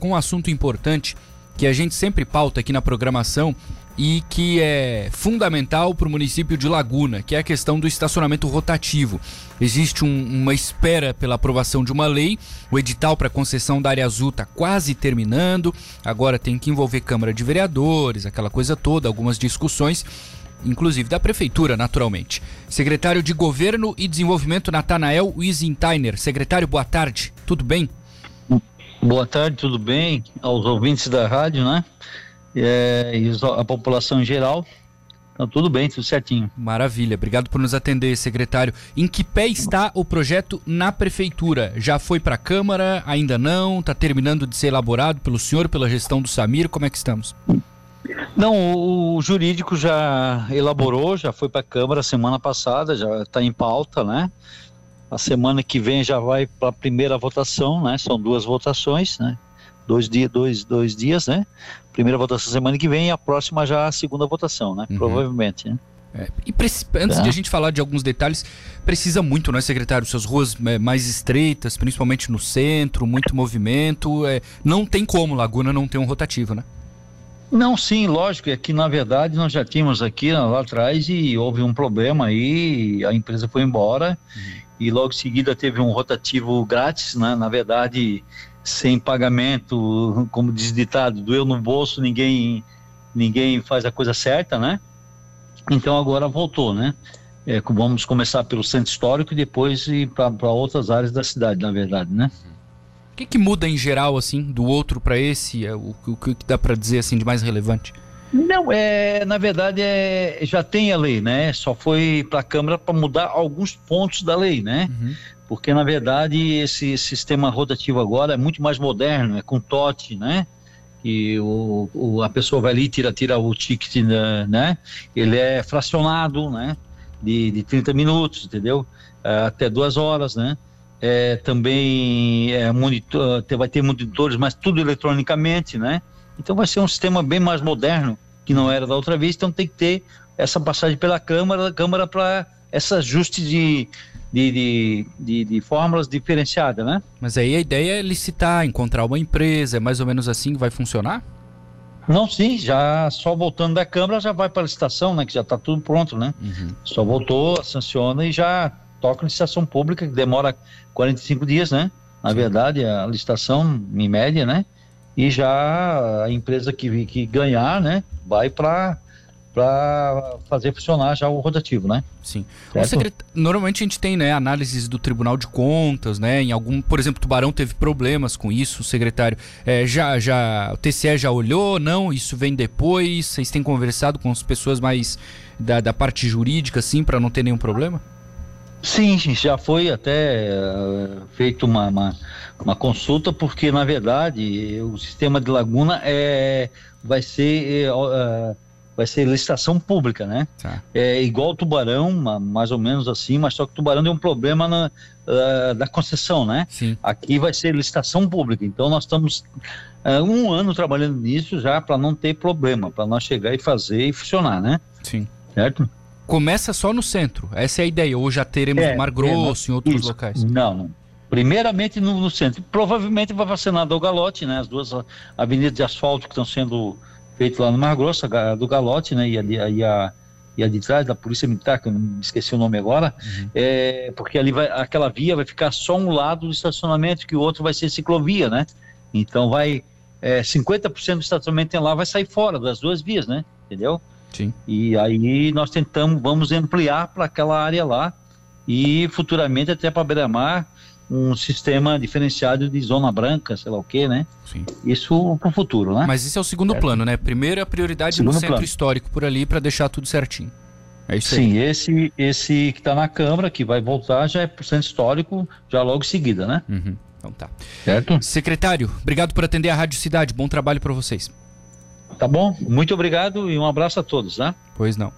com um assunto importante que a gente sempre pauta aqui na programação e que é fundamental para o município de Laguna, que é a questão do estacionamento rotativo. Existe um, uma espera pela aprovação de uma lei, o edital para concessão da área azul está quase terminando, agora tem que envolver Câmara de Vereadores, aquela coisa toda, algumas discussões, inclusive da Prefeitura, naturalmente. Secretário de Governo e Desenvolvimento, Natanael Wiesenthiner. Secretário, boa tarde, tudo bem? Boa tarde, tudo bem? Aos ouvintes da rádio, né? É, e a população em geral. Então, tudo bem, tudo certinho. Maravilha, obrigado por nos atender, secretário. Em que pé está o projeto na prefeitura? Já foi para a Câmara? Ainda não? Está terminando de ser elaborado pelo senhor, pela gestão do Samir? Como é que estamos? Não, o jurídico já elaborou, já foi para a Câmara semana passada, já está em pauta, né? A semana que vem já vai para a primeira votação, né? São duas votações, né? Dois, dia, dois, dois dias, né? Primeira votação semana que vem e a próxima já a segunda votação, né? Uhum. Provavelmente, né? É, e antes tá. de a gente falar de alguns detalhes, precisa muito, né, secretário? Suas ruas é, mais estreitas, principalmente no centro, muito movimento. É, não tem como Laguna não ter um rotativo, né? Não, sim, lógico. É que na verdade nós já tínhamos aqui lá atrás e houve um problema aí, a empresa foi embora. Uhum e logo em seguida teve um rotativo grátis, né? na verdade, sem pagamento, como diz ditado, doeu no bolso, ninguém, ninguém faz a coisa certa, né? Então agora voltou, né? É, vamos começar pelo centro histórico e depois ir para outras áreas da cidade, na verdade, né? O que, que muda em geral, assim, do outro para esse? É, o, o, que dá para dizer, assim, de mais relevante? Não, é, na verdade é, já tem a lei, né? Só foi para a Câmara para mudar alguns pontos da lei, né? Uhum. Porque na verdade esse sistema rotativo agora é muito mais moderno, é com TOT, né? Que o, o, a pessoa vai ali tira tira o ticket, né, né? Ele é fracionado, né? De, de 30 minutos, entendeu? É, até duas horas, né? É, também é monitor, vai ter monitores, mas tudo eletronicamente, né? Então vai ser um sistema bem mais moderno que não era da outra vez, então tem que ter essa passagem pela Câmara, Câmara para esse ajuste de, de, de, de, de, fórmulas diferenciadas, né? Mas aí a ideia é licitar, encontrar uma empresa, é mais ou menos assim que vai funcionar? Não, sim, já só voltando da Câmara já vai para a licitação, né? Que já está tudo pronto, né? Uhum. Só voltou, sanciona e já toca licitação pública, que demora 45 dias, né? Na sim. verdade, a licitação, em média, né? E já a empresa que, que ganhar, né, vai para para fazer funcionar já o rotativo, né? Sim. Secret... Normalmente a gente tem, né, análises do Tribunal de Contas, né? Em algum, por exemplo, Tubarão teve problemas com isso, secretário. É, já, já, o TCE já olhou? Não? Isso vem depois? Vocês têm conversado com as pessoas mais da, da parte jurídica, assim, para não ter nenhum problema? Sim, já foi até uh, feito uma, uma, uma, consulta, porque na verdade o sistema de laguna é, vai ser uh, vai ser licitação pública, né? Tá. É igual tubarão, mais ou menos assim, mas só que tubarão tem um problema na, uh, da concessão, né? Sim. Aqui vai ser licitação pública, então nós estamos um ano trabalhando nisso já para não ter problema, para nós chegar e fazer e funcionar, né? Sim. Certo? Começa só no centro. Essa é a ideia. Ou já teremos é, Mar Grosso, é, em outros isso. locais? Não, não. Primeiramente no, no, centro. Provavelmente vai vacinar do Galote, né? As duas avenidas de asfalto que estão sendo feitas lá no Mar Grosso, a do Galote, né? E a, e a, e a de trás da Polícia Militar, que eu não esqueci o nome agora, uhum. é, porque ali vai, aquela via vai ficar só um lado do estacionamento, que o outro vai ser ciclovia, né? Então vai. É, 50% do estacionamento tem lá vai sair fora das duas vias, né? Entendeu? Sim. E aí nós tentamos, vamos ampliar para aquela área lá e futuramente até para Beira-Mar um sistema diferenciado de zona branca, sei lá o que, né? Sim. Isso para o futuro, né? Mas isso é o segundo é. plano, né? Primeiro a prioridade segundo no centro plano. histórico por ali para deixar tudo certinho. É isso Sim, aí. esse esse que está na Câmara, que vai voltar, já é para o centro histórico, já logo em seguida, né? Uhum. Então tá. Certo? Secretário, obrigado por atender a Rádio Cidade. Bom trabalho para vocês. Tá bom? Muito obrigado e um abraço a todos, né? Pois não.